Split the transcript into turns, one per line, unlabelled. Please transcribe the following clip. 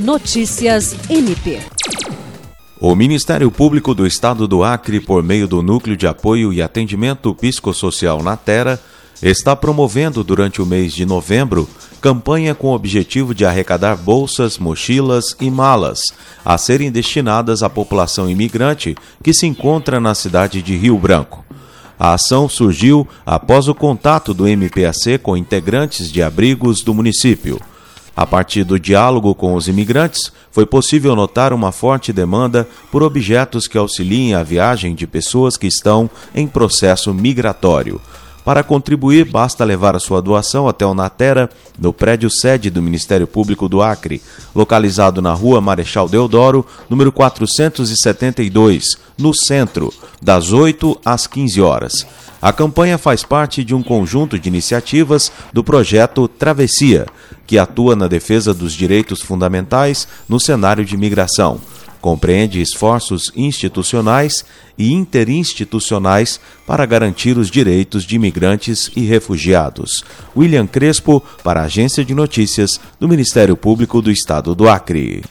Notícias MP.
O Ministério Público do Estado do Acre, por meio do Núcleo de Apoio e Atendimento Psicossocial na Terra, está promovendo durante o mês de novembro campanha com o objetivo de arrecadar bolsas, mochilas e malas a serem destinadas à população imigrante que se encontra na cidade de Rio Branco. A ação surgiu após o contato do MPAC com integrantes de abrigos do município. A partir do diálogo com os imigrantes, foi possível notar uma forte demanda por objetos que auxiliem a viagem de pessoas que estão em processo migratório. Para contribuir, basta levar a sua doação até o Natera, no prédio sede do Ministério Público do Acre, localizado na rua Marechal Deodoro, número 472, no centro, das 8 às 15 horas. A campanha faz parte de um conjunto de iniciativas do projeto Travessia, que atua na defesa dos direitos fundamentais no cenário de migração compreende esforços institucionais e interinstitucionais para garantir os direitos de imigrantes e refugiados. William Crespo, para a Agência de Notícias do Ministério Público do Estado do Acre.